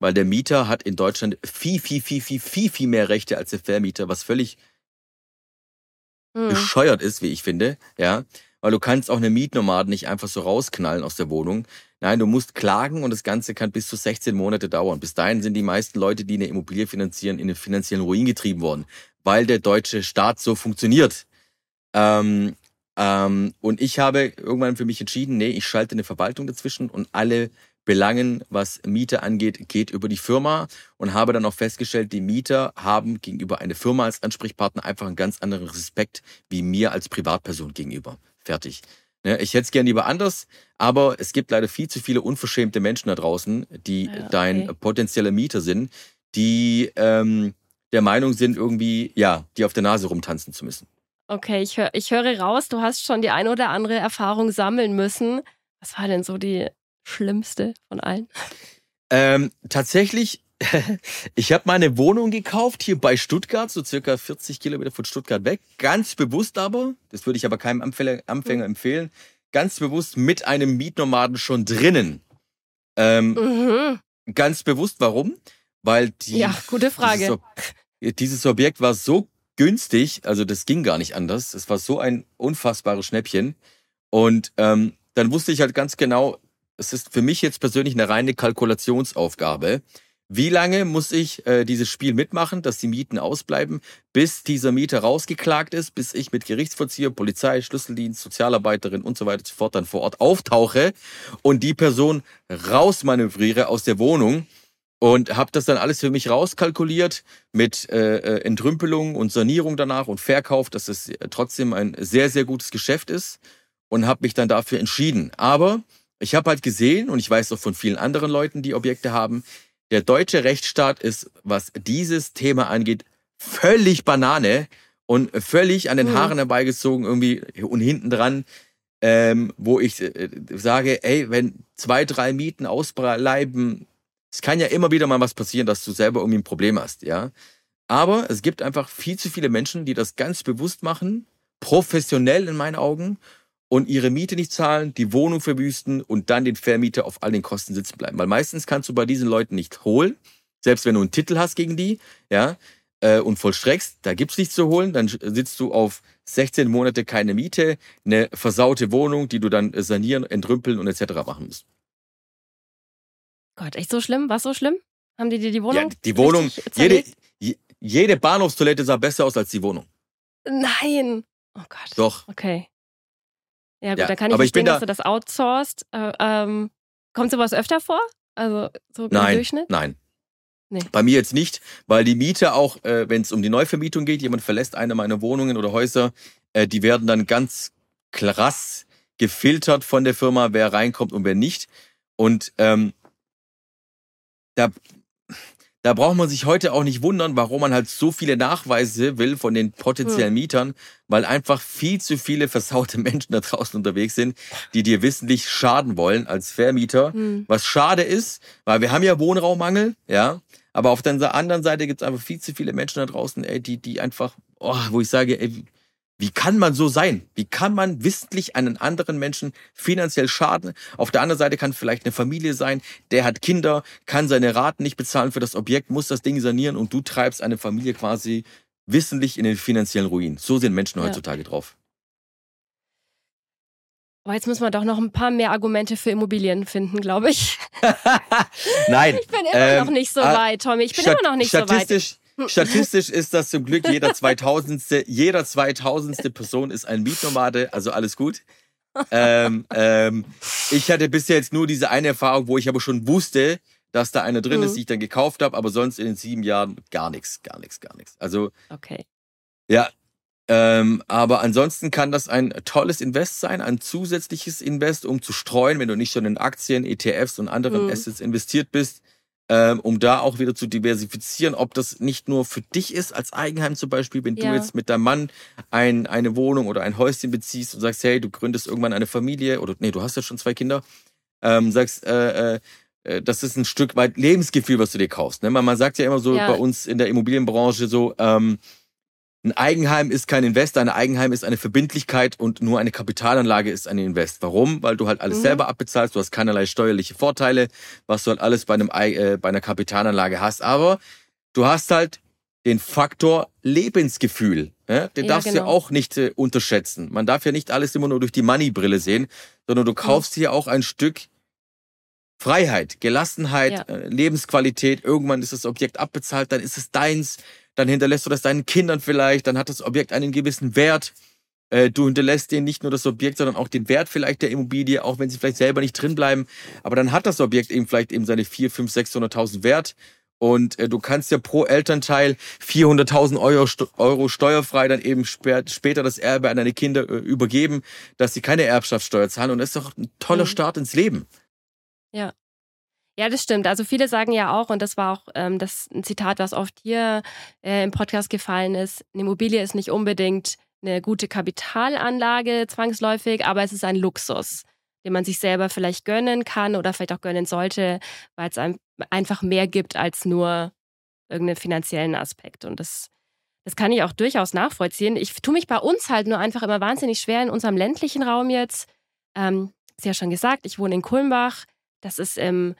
weil der Mieter hat in Deutschland viel, viel, viel, viel, viel, viel mehr Rechte als der Vermieter, was völlig mhm. bescheuert ist, wie ich finde, ja. Weil du kannst auch eine Mietnomaden nicht einfach so rausknallen aus der Wohnung. Nein, du musst klagen und das Ganze kann bis zu 16 Monate dauern. Bis dahin sind die meisten Leute, die eine Immobilie finanzieren, in den finanziellen Ruin getrieben worden, weil der deutsche Staat so funktioniert. Ähm, ähm, und ich habe irgendwann für mich entschieden, nee, ich schalte eine Verwaltung dazwischen und alle Belangen, was Miete angeht, geht über die Firma und habe dann auch festgestellt, die Mieter haben gegenüber einer Firma als Ansprechpartner einfach einen ganz anderen Respekt wie mir als Privatperson gegenüber. Fertig. Ne, ich hätte es gern lieber anders, aber es gibt leider viel zu viele unverschämte Menschen da draußen, die ja, okay. dein potenzieller Mieter sind, die ähm, der Meinung sind, irgendwie, ja, die auf der Nase rumtanzen zu müssen. Okay, ich, hör, ich höre raus, du hast schon die eine oder andere Erfahrung sammeln müssen. Was war denn so die schlimmste von allen? Ähm, tatsächlich (laughs) ich habe meine Wohnung gekauft hier bei Stuttgart, so circa 40 Kilometer von Stuttgart weg. Ganz bewusst aber, das würde ich aber keinem Anfänger, Anfänger mhm. empfehlen, ganz bewusst mit einem Mietnomaden schon drinnen. Ähm, mhm. Ganz bewusst, warum? Weil die. Ja, gute Frage. Dieses, dieses Objekt war so günstig, also das ging gar nicht anders. Es war so ein unfassbares Schnäppchen. Und ähm, dann wusste ich halt ganz genau, es ist für mich jetzt persönlich eine reine Kalkulationsaufgabe. Wie lange muss ich äh, dieses Spiel mitmachen, dass die Mieten ausbleiben, bis dieser Mieter rausgeklagt ist, bis ich mit Gerichtsvollzieher, Polizei, Schlüsseldienst, Sozialarbeiterin und so weiter sofort dann vor Ort auftauche und die Person rausmanövriere aus der Wohnung und habe das dann alles für mich rauskalkuliert mit äh, äh, Entrümpelung und Sanierung danach und Verkauf, dass es trotzdem ein sehr, sehr gutes Geschäft ist und habe mich dann dafür entschieden. Aber ich habe halt gesehen und ich weiß auch von vielen anderen Leuten, die Objekte haben, der deutsche Rechtsstaat ist, was dieses Thema angeht, völlig Banane und völlig an den mhm. Haaren herbeigezogen irgendwie und hinten dran, ähm, wo ich äh, sage, ey, wenn zwei, drei Mieten ausbleiben, es kann ja immer wieder mal was passieren, dass du selber irgendwie ein Problem hast, ja. Aber es gibt einfach viel zu viele Menschen, die das ganz bewusst machen, professionell in meinen Augen und ihre Miete nicht zahlen, die Wohnung verwüsten und dann den Vermieter auf all den Kosten sitzen bleiben. Weil meistens kannst du bei diesen Leuten nicht holen, selbst wenn du einen Titel hast gegen die, ja, äh, und vollstreckst, da gibt's nichts zu holen, dann sitzt du auf 16 Monate keine Miete, eine versaute Wohnung, die du dann sanieren, entrümpeln und etc. machen musst. Gott, echt so schlimm? Was so schlimm? Haben die dir die Wohnung? Ja, die Wohnung, jede, jede Bahnhofstoilette sah besser aus als die Wohnung. Nein. Oh Gott. Doch. Okay. Ja, gut, Ja, dann kann ich verstehen, da- dass du das outsourced. Äh, ähm, kommt sowas öfter vor? Also so im Nein, Durchschnitt? nein. Nee. Bei mir jetzt nicht, weil die Miete auch, äh, wenn es um die Neuvermietung geht, jemand verlässt eine meiner Wohnungen oder Häuser, äh, die werden dann ganz krass gefiltert von der Firma, wer reinkommt und wer nicht. Und ähm, da, da braucht man sich heute auch nicht wundern, warum man halt so viele Nachweise will von den potenziellen Mietern, weil einfach viel zu viele versaute (laughs) Menschen da draußen unterwegs sind, die dir wissentlich schaden wollen als Vermieter. Hm. Was schade ist, weil wir haben ja Wohnraummangel, ja. Aber auf der anderen Seite gibt es einfach viel zu viele Menschen da draußen, ey, die, die einfach, oh, wo ich sage, ey, wie- kann man so sein? Wie kann man wissentlich einen anderen Menschen finanziell schaden? Auf der anderen Seite kann vielleicht eine Familie sein, der hat Kinder, kann seine Raten nicht bezahlen für das Objekt, muss das Ding sanieren und du treibst eine Familie quasi wissentlich in den finanziellen Ruin. So sind Menschen Ja. heutzutage drauf. Aber jetzt müssen wir doch noch ein paar mehr Argumente für Immobilien finden, glaube ich. (laughs) (laughs) Nein. Ich bin immer Ähm, noch nicht so ah, weit, Tommy. Ich bin immer noch nicht so weit. statistisch, Statistisch ist das zum Glück jeder 2000. jeder 2000. Person ist ein Mietnomade, also alles gut. ähm, ähm, ich hatte bisher jetzt nur diese eine Erfahrung, wo ich aber schon wusste, dass da einer drin ist, Mhm. die ich dann gekauft habe, aber sonst in den sieben Jahren gar nichts, gar nichts, gar nichts. Also Okay. ja, ähm, aber ansonsten kann das ein tolles Invest sein, ein zusätzliches Invest, um zu streuen, wenn du nicht schon in Aktien, ETFs und anderen Mhm. Assets investiert bist, ähm, um da auch wieder zu diversifizieren, ob das nicht nur für dich ist als Eigenheim zum Beispiel, wenn Ja. du jetzt mit deinem Mann ein, eine Wohnung oder ein Häuschen beziehst und sagst, hey, du gründest irgendwann eine Familie oder nee, du hast ja schon zwei Kinder, ähm, sagst, äh, äh, äh, das ist ein Stück weit Lebensgefühl, was du dir kaufst. Ne? Man, man sagt ja immer so Ja. bei uns in der Immobilienbranche so, ähm, ein Eigenheim ist kein Invest, ein Eigenheim ist eine Verbindlichkeit und nur eine Kapitalanlage ist ein Invest. Warum? Weil du halt alles Mhm. selber abbezahlst, du hast keinerlei steuerliche Vorteile, was du halt alles bei, einem, Ei- äh, bei einer Kapitalanlage hast. Aber du hast halt den Faktor Lebensgefühl. Ja? Den Ja, darfst du genau. ja auch nicht äh, unterschätzen. Man darf ja nicht alles immer nur durch die Money-Brille sehen, sondern du kaufst hier auch ein Stück Freiheit, Gelassenheit, Ja. äh, Lebensqualität. Irgendwann ist das Objekt abbezahlt, dann ist es deins. Dann hinterlässt du das deinen Kindern vielleicht. Dann hat das Objekt einen gewissen Wert. Äh, Du hinterlässt denen nicht nur das Objekt, sondern auch den Wert vielleicht der Immobilie, auch wenn sie vielleicht selber nicht drin bleiben. Aber dann hat das Objekt eben vielleicht eben seine 4, 5, 600.000 Wert. Und äh, du kannst ja pro Elternteil 400.000 Euro, steuerfrei dann eben spä- später das Erbe an deine Kinder äh, übergeben, dass sie keine Erbschaftssteuer zahlen. Und das ist doch ein toller Mhm. Start ins Leben. Ja, das stimmt. Also viele sagen ja auch, und das war auch ähm, das ein Zitat, was oft hier äh, im Podcast gefallen ist, eine Immobilie ist nicht unbedingt eine gute Kapitalanlage zwangsläufig, aber es ist ein Luxus, den man sich selber vielleicht gönnen kann oder vielleicht auch gönnen sollte, weil es einem einfach mehr gibt als nur irgendeinen finanziellen Aspekt. Und das, das kann ich auch durchaus nachvollziehen. Ich tue mich bei uns halt nur einfach immer wahnsinnig schwer in unserem ländlichen Raum jetzt. Ähm, ist ja schon gesagt, ich wohne in Kulmbach. Das ist im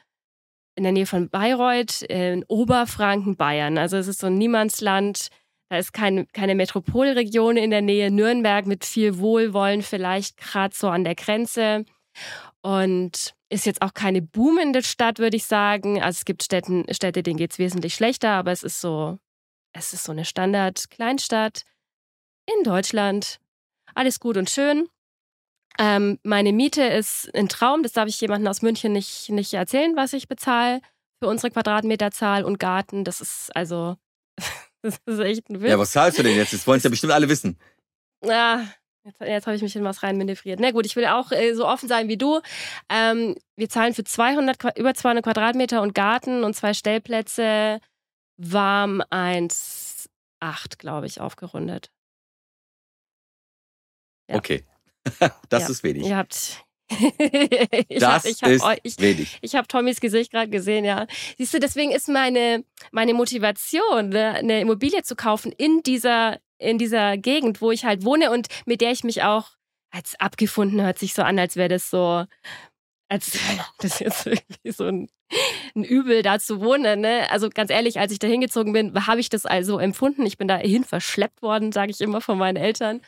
in der Nähe von Bayreuth, in Oberfranken, Bayern. Also es ist so ein Niemandsland. Da ist kein, keine Metropolregion in der Nähe. Nürnberg mit viel Wohlwollen vielleicht gerade so an der Grenze. Und ist jetzt auch keine boomende Stadt, würde ich sagen. Also es gibt Städten, Städte, denen geht es wesentlich schlechter, aber es ist so, es ist so eine Standard-Kleinstadt in Deutschland. Alles gut und schön. Ähm, meine Miete ist ein Traum, das darf ich jemandem aus München nicht, nicht erzählen, was ich bezahle für unsere Quadratmeterzahl und Garten. Das ist also, (laughs) das ist echt ein Witz. Ja, was zahlst du denn jetzt? Das wollen es ja bestimmt alle wissen. Ja, jetzt, jetzt habe ich mich in was reinmanövriert. Na gut, ich will auch äh, so offen sein wie du. Ähm, wir zahlen für 200, Qua- über 200 Quadratmeter und Garten und zwei Stellplätze warm 1,8, glaube ich, aufgerundet. Ja. Okay. (laughs) das Ja. ist wenig. Ihr habt. (laughs) ich das hab, ich hab, ist eu- ich, wenig. ich habe Tommys Gesicht gerade gesehen, ja. Siehst du, deswegen ist meine, meine Motivation, ne, eine Immobilie zu kaufen in dieser, in dieser Gegend, wo ich halt wohne und mit der ich mich auch als abgefunden hört sich so an, als wäre das so, als (laughs) das jetzt irgendwie so ein, ein Übel, da zu wohnen. Ne? Also ganz ehrlich, als ich da hingezogen bin, habe ich das also empfunden. Ich bin dahin verschleppt worden, sage ich immer von meinen Eltern.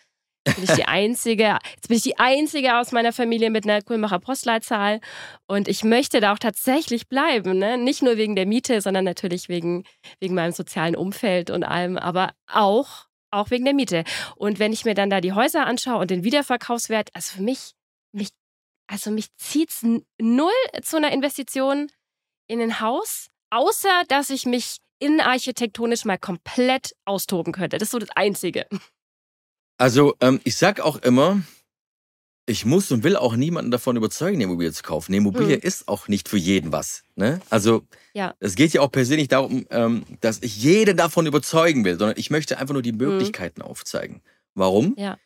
Bin ich die einzige, jetzt bin ich die einzige aus meiner Familie mit einer Kulmacher Postleitzahl und ich möchte da auch tatsächlich bleiben, ne? Nicht nur wegen der Miete, sondern natürlich wegen, wegen meinem sozialen Umfeld und allem, aber auch, auch wegen der Miete. Und wenn ich mir dann da die Häuser anschaue und den Wiederverkaufswert, also für mich, mich, also mich zieht's null zu einer Investition in ein Haus, außer dass ich mich innenarchitektonisch mal komplett austoben könnte. Das ist so das Einzige. Also ähm, ich sag auch immer, ich muss und will auch niemanden davon überzeugen, eine Immobilie zu kaufen. Eine Immobilie mhm. ist auch nicht für jeden was. Ne? Also ja. es geht ja auch persönlich darum, ähm, dass ich jeden davon überzeugen will, sondern ich möchte einfach nur die mhm. Möglichkeiten mhm. aufzeigen. Warum? Ja.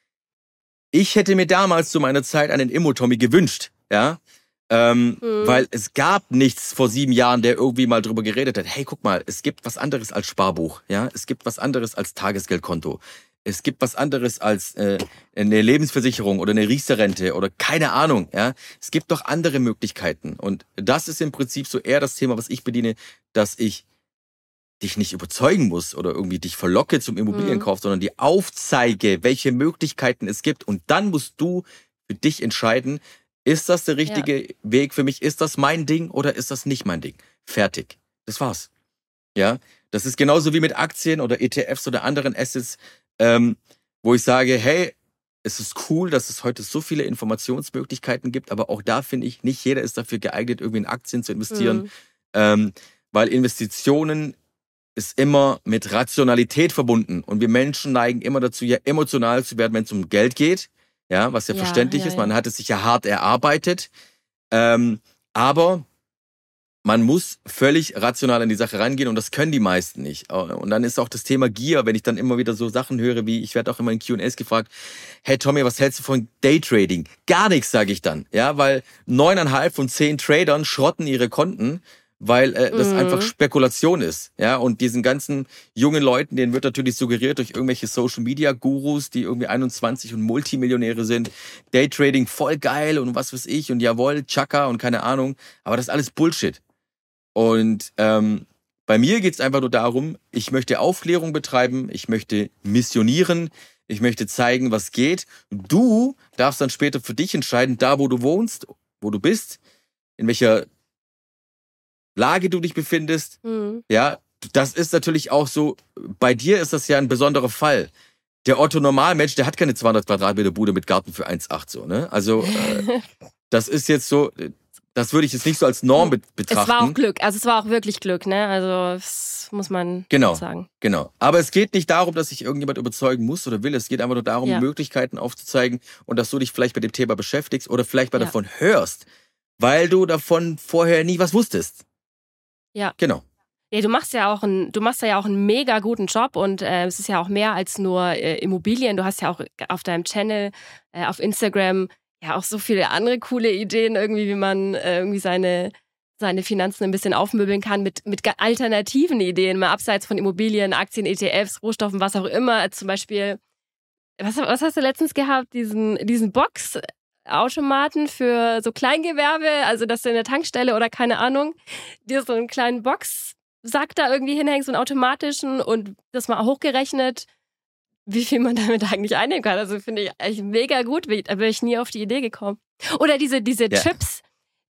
Ich hätte mir damals zu meiner Zeit einen Immo-Tommy gewünscht, ja. Ähm, mhm. Weil es gab nichts vor sieben Jahren, der irgendwie mal drüber geredet hat. Hey, guck mal, es gibt was anderes als Sparbuch, ja. Es gibt was anderes als Tagesgeldkonto es gibt was anderes als äh, eine Lebensversicherung oder eine Riester-Rente oder keine Ahnung. Ja, es gibt doch andere Möglichkeiten und das ist im Prinzip so eher das Thema, was ich bediene, dass ich dich nicht überzeugen muss oder irgendwie dich verlocke zum Immobilienkauf, mhm. sondern die aufzeige, welche Möglichkeiten es gibt und dann musst du für dich entscheiden, ist das der richtige ja. Weg für mich? Ist das mein Ding oder ist das nicht mein Ding? Fertig. Das war's. Ja, das ist genauso wie mit Aktien oder ETFs oder anderen Assets ähm, wo ich sage, hey, es ist cool, dass es heute so viele Informationsmöglichkeiten gibt, aber auch da finde ich, nicht jeder ist dafür geeignet, irgendwie in Aktien zu investieren, mhm. ähm, weil Investitionen ist immer mit Rationalität verbunden und wir Menschen neigen immer dazu, ja emotional zu werden, wenn es um Geld geht, ja, was ja, ja verständlich ja, ist. Man hat es sich ja hart erarbeitet, ähm, aber man muss völlig rational an die Sache rangehen und das können die meisten nicht. Und dann ist auch das Thema Gier, wenn ich dann immer wieder so Sachen höre, wie ich werde auch immer in Q&As gefragt, hey Tommy, was hältst du von Daytrading? Gar nichts, sage ich dann, ja, weil neuneinhalb von zehn Tradern schrotten ihre Konten, weil äh, das mhm. einfach Spekulation ist, ja, und diesen ganzen jungen Leuten, denen wird natürlich suggeriert durch irgendwelche Social Media Gurus, die irgendwie 21 und Multimillionäre sind, Daytrading voll geil und was weiß ich und jawohl, Chaka und keine Ahnung, aber das ist alles Bullshit. Und ähm, bei mir geht es einfach nur darum, ich möchte Aufklärung betreiben, ich möchte missionieren, ich möchte zeigen, was geht. Du darfst dann später für dich entscheiden, da wo du wohnst, wo du bist, in welcher Lage du dich befindest. Mhm. Ja, das ist natürlich auch so, bei dir ist das ja ein besonderer Fall. Der Otto Normalmensch, der hat keine 200 Quadratmeter Bude mit Garten für 1,8 so, ne? Also, äh, (laughs) das ist jetzt so, das würde ich jetzt nicht so als Norm betrachten. Es war auch Glück, also es war auch wirklich Glück, ne? Also das muss man genau, sagen. Genau. Aber es geht nicht darum, dass sich irgendjemand überzeugen muss oder will. Es geht einfach nur darum, ja. Möglichkeiten aufzuzeigen und dass du dich vielleicht mit dem Thema beschäftigst oder vielleicht mal ja. davon hörst, weil du davon vorher nie was wusstest. Ja. Genau. Ja, du machst ja auch einen, du machst ja auch einen mega guten Job und äh, es ist ja auch mehr als nur äh, Immobilien. Du hast ja auch auf deinem Channel, äh, auf Instagram ja auch so viele andere coole Ideen, irgendwie, wie man äh, irgendwie seine, seine Finanzen ein bisschen aufmöbeln kann mit, mit alternativen Ideen, mal abseits von Immobilien, Aktien, ETFs, Rohstoffen, was auch immer. Zum Beispiel, was, was hast du letztens gehabt? Diesen, diesen Boxautomaten für so Kleingewerbe, also dass du in der Tankstelle oder keine Ahnung, dir so einen kleinen Boxsack da irgendwie hinhängst, so einen automatischen und das mal hochgerechnet wie viel man damit eigentlich einnehmen kann. Also finde ich eigentlich mega gut. Da bin ich nie auf die Idee gekommen. Oder diese, diese ja. Chips,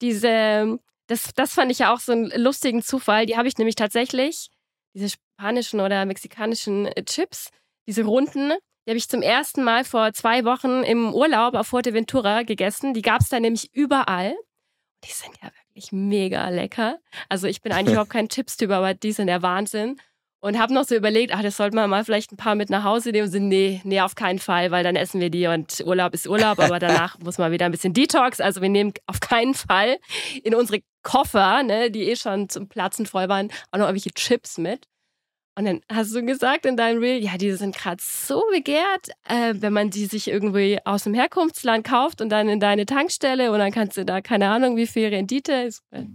diese, das, das fand ich ja auch so einen lustigen Zufall. Die habe ich nämlich tatsächlich, diese spanischen oder mexikanischen äh, Chips, diese runden, die habe ich zum ersten Mal vor zwei Wochen im Urlaub auf Fuerteventura gegessen. Die gab es da nämlich überall. Die sind ja wirklich mega lecker. Also ich bin eigentlich (laughs) überhaupt kein Chips-Typ, aber die sind der Wahnsinn. Und habe noch so überlegt, ach, das sollte man mal vielleicht ein paar mit nach Hause nehmen. Und sind, nee, nee, auf keinen Fall, weil dann essen wir die und Urlaub ist Urlaub, aber danach (laughs) muss man wieder ein bisschen Detox. Also wir nehmen auf keinen Fall in unsere Koffer, ne, die eh schon zum Platzen voll waren, auch noch irgendwelche Chips mit. Und dann hast du gesagt in deinem Reel, ja, die sind gerade so begehrt, äh, wenn man die sich irgendwie aus dem Herkunftsland kauft und dann in deine Tankstelle und dann kannst du da keine Ahnung, wie viel Rendite ist. Äh,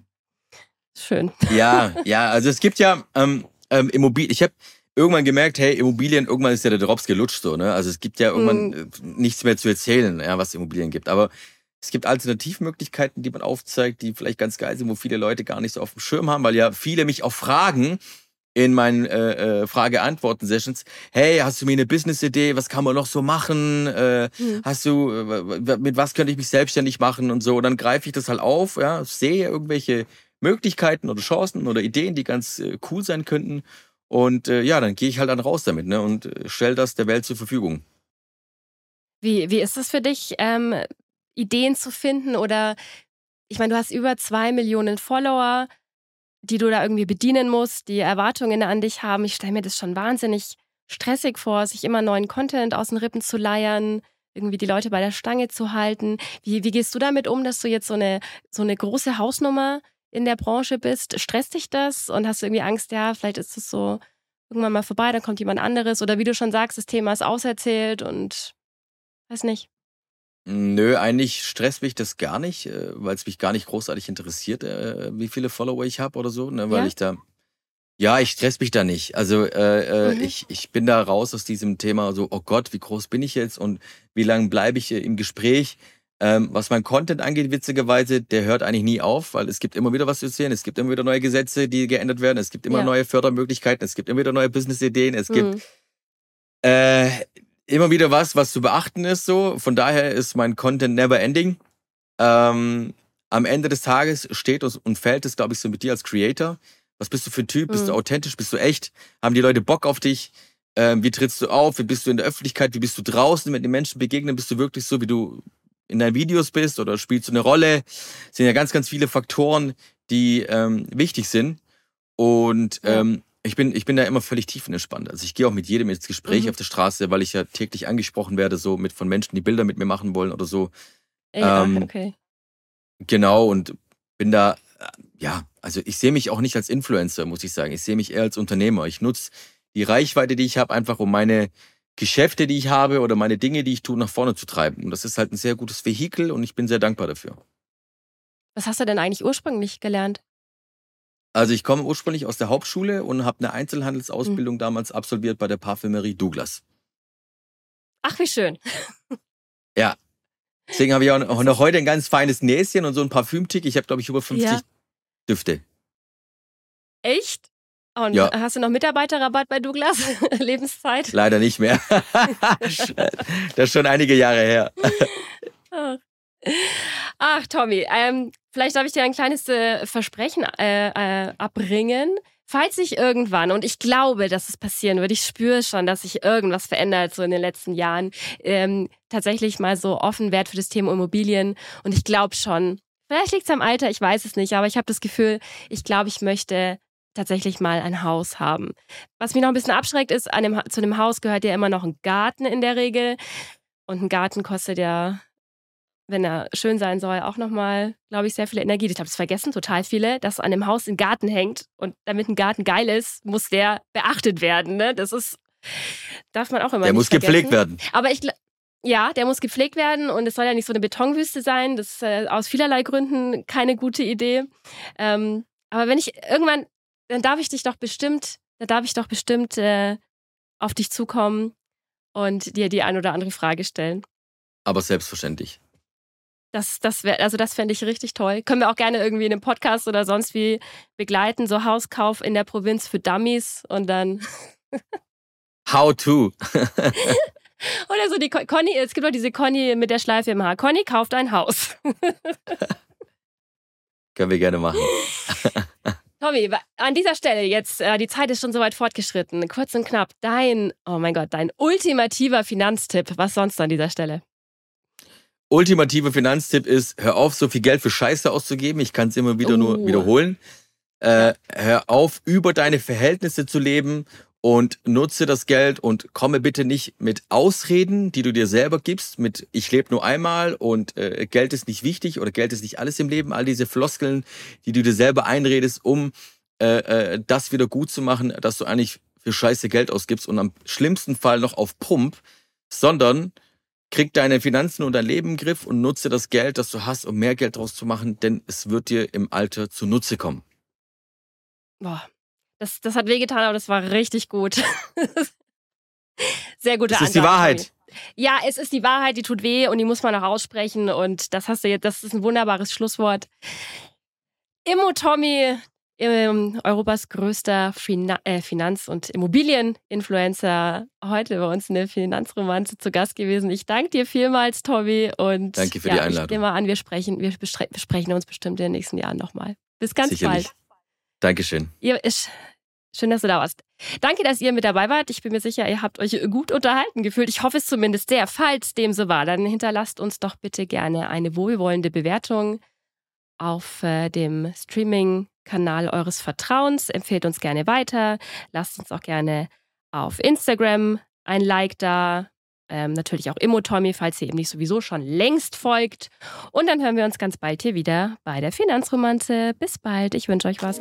schön. Ja, ja, also es gibt ja, ähm, ähm, Immobilien, ich habe irgendwann gemerkt, hey, Immobilien, irgendwann ist ja der Drops gelutscht so, ne? Also es gibt ja irgendwann mm. nichts mehr zu erzählen, ja, was Immobilien gibt. Aber es gibt Alternativmöglichkeiten, die man aufzeigt, die vielleicht ganz geil sind, wo viele Leute gar nicht so auf dem Schirm haben, weil ja viele mich auch fragen, in meinen äh, äh, Frage-Antworten-Sessions, hey, hast du mir eine Business-Idee, was kann man noch so machen? Äh, hm. Hast du, äh, mit was könnte ich mich selbstständig machen und so? Und dann greife ich das halt auf, ja, sehe irgendwelche Möglichkeiten oder Chancen oder Ideen, die ganz äh, cool sein könnten. Und äh, ja, dann gehe ich halt dann raus damit ne, und äh, stelle das der Welt zur Verfügung. Wie, wie ist es für dich, ähm, Ideen zu finden? Oder ich meine, du hast über zwei Millionen Follower die du da irgendwie bedienen musst, die Erwartungen an dich haben. Ich stelle mir das schon wahnsinnig stressig vor, sich immer neuen Content aus den Rippen zu leiern, irgendwie die Leute bei der Stange zu halten. Wie, wie gehst du damit um, dass du jetzt so eine, so eine große Hausnummer in der Branche bist? Stresst dich das und hast du irgendwie Angst, ja, vielleicht ist es so irgendwann mal vorbei, dann kommt jemand anderes oder wie du schon sagst, das Thema ist auserzählt und weiß nicht. Nö, eigentlich stresst mich das gar nicht, äh, weil es mich gar nicht großartig interessiert, äh, wie viele Follower ich habe oder so, ne, weil ja? ich da ja, ich stress mich da nicht. Also äh, äh, mhm. ich, ich bin da raus aus diesem Thema, so, oh Gott, wie groß bin ich jetzt und wie lange bleibe ich im Gespräch. Ähm, was mein Content angeht, witzigerweise, der hört eigentlich nie auf, weil es gibt immer wieder was zu erzählen, es gibt immer wieder neue Gesetze, die geändert werden, es gibt immer ja. neue Fördermöglichkeiten, es gibt immer wieder neue Business-Ideen, es mhm. gibt äh, immer wieder was, was zu beachten ist. So, von daher ist mein Content never ending. Ähm, am Ende des Tages steht und fällt es, glaube ich, so mit dir als Creator. Was bist du für ein Typ? Bist mhm. du authentisch? Bist du echt? Haben die Leute Bock auf dich? Ähm, wie trittst du auf? Wie bist du in der Öffentlichkeit? Wie bist du draußen, wenn die Menschen begegnen? Bist du wirklich so, wie du in deinen Videos bist oder spielst du eine Rolle? Das sind ja ganz, ganz viele Faktoren, die ähm, wichtig sind. Und ja. ähm, ich bin, ich bin da immer völlig tiefenentspannt. Also ich gehe auch mit jedem ins Gespräch mhm. auf der Straße, weil ich ja täglich angesprochen werde, so mit von Menschen, die Bilder mit mir machen wollen oder so. Ja, ähm, okay. Genau, und bin da, äh, ja, also ich sehe mich auch nicht als Influencer, muss ich sagen. Ich sehe mich eher als Unternehmer. Ich nutze die Reichweite, die ich habe, einfach um meine Geschäfte, die ich habe oder meine Dinge, die ich tue, nach vorne zu treiben. Und das ist halt ein sehr gutes Vehikel und ich bin sehr dankbar dafür. Was hast du denn eigentlich ursprünglich gelernt? Also ich komme ursprünglich aus der Hauptschule und habe eine Einzelhandelsausbildung mhm. damals absolviert bei der Parfümerie Douglas. Ach, wie schön. (laughs) Ja. Deswegen habe ich auch (laughs) noch heute ein ganz feines Näschen und so ein Parfümtick. Ich habe, glaube ich, über 50 ja. Düfte. Echt? Und ja. hast du noch Mitarbeiterrabatt bei Douglas? (laughs) Lebenszeit? Leider nicht mehr. (laughs) das ist schon einige Jahre her. Ach, Tommy, ähm, Vielleicht darf ich dir ein kleines äh, Versprechen äh, äh, abbringen. Falls ich irgendwann, und ich glaube, dass es passieren wird, ich spüre schon, dass sich irgendwas verändert so in den letzten Jahren, ähm, tatsächlich mal so offen wert für das Thema Immobilien. Und ich glaube schon, vielleicht liegt es am Alter, ich weiß es nicht, aber ich habe das Gefühl, ich glaube, ich möchte tatsächlich mal ein Haus haben. Was mich noch ein bisschen abschreckt, ist, einem, zu einem Haus gehört ja immer noch ein Garten in der Regel. Und ein Garten kostet ja wenn er schön sein soll, auch nochmal, glaube ich, sehr viel Energie. Ich glaube, das vergessen total viele, dass an dem Haus ein Garten hängt und damit ein Garten geil ist, muss der beachtet werden. Ne? Das ist, darf man auch immer Der muss vergessen. gepflegt werden. Aber ich, ja, der muss gepflegt werden und es soll ja nicht so eine Betonwüste sein. Das ist äh, aus vielerlei Gründen keine gute Idee. Ähm, aber wenn ich irgendwann, dann darf ich dich doch bestimmt, da darf ich doch bestimmt äh, auf dich zukommen und dir die ein oder andere Frage stellen. Aber selbstverständlich. Das, das wäre, also das fände ich richtig toll. Können wir auch gerne irgendwie in einem Podcast oder sonst wie begleiten, so Hauskauf in der Provinz für Dummies und dann. (laughs) How to. (laughs) oder so die Conny, es gibt auch diese Conny mit der Schleife im Haar. Conny kauft ein Haus. (laughs) Können wir gerne machen. Tommy, an dieser Stelle jetzt, äh, die Zeit ist schon so weit fortgeschritten. Kurz und knapp, dein, oh mein Gott, dein ultimativer Finanztipp. Was sonst an dieser Stelle? ultimative Finanztipp ist, hör auf, so viel Geld für Scheiße auszugeben. Ich kann es immer wieder oh. nur wiederholen. Äh, hör auf, über deine Verhältnisse zu leben und nutze das Geld und komme bitte nicht mit Ausreden, die du dir selber gibst, mit ich lebe nur einmal und äh, Geld ist nicht wichtig oder Geld ist nicht alles im Leben, all diese Floskeln, die du dir selber einredest, um äh, äh, das wieder gut zu machen, dass du eigentlich für Scheiße Geld ausgibst und am schlimmsten Fall noch auf Pump, sondern Krieg deine Finanzen und dein Leben im Griff und nutze das Geld, das du hast, um mehr Geld draus zu machen, denn es wird dir im Alter zunutze kommen. Boah, das, das hat wehgetan, aber das war richtig gut. (laughs) Sehr gute Antwort. Das ist die Wahrheit. Ja, es ist die Wahrheit, die tut weh und die muss man auch aussprechen und das hast du jetzt, das ist ein wunderbares Schlusswort. Immo Tommy, ähm, Europas größter Finan äh, Finanz- und Immobilieninfluencer, heute bei uns in der Finanzromanze zu Gast gewesen. Ich danke dir vielmals, Tobi. Und danke für ja, die Einladung. Ich nehme mal an, wir sprechen, wir besprechen uns bestimmt in den nächsten Jahren nochmal. Bis ganz Sicherlich. bald. Dankeschön. Ihr, ist, schön, dass du da warst. Danke, dass ihr mit dabei wart. Ich bin mir sicher, ihr habt euch gut unterhalten gefühlt. Ich hoffe es zumindest sehr. Falls dem so war, dann hinterlasst uns doch bitte gerne eine wohlwollende Bewertung auf äh, dem Streaming-Kanal eures Vertrauens. Empfehlt uns gerne weiter. Lasst uns auch gerne auf Instagram ein Like da ähm, natürlich auch Immotommy, falls ihr eben nicht sowieso schon längst folgt. Und dann hören wir uns ganz bald hier wieder bei der Finanzromanze. Bis bald, ich wünsche euch was.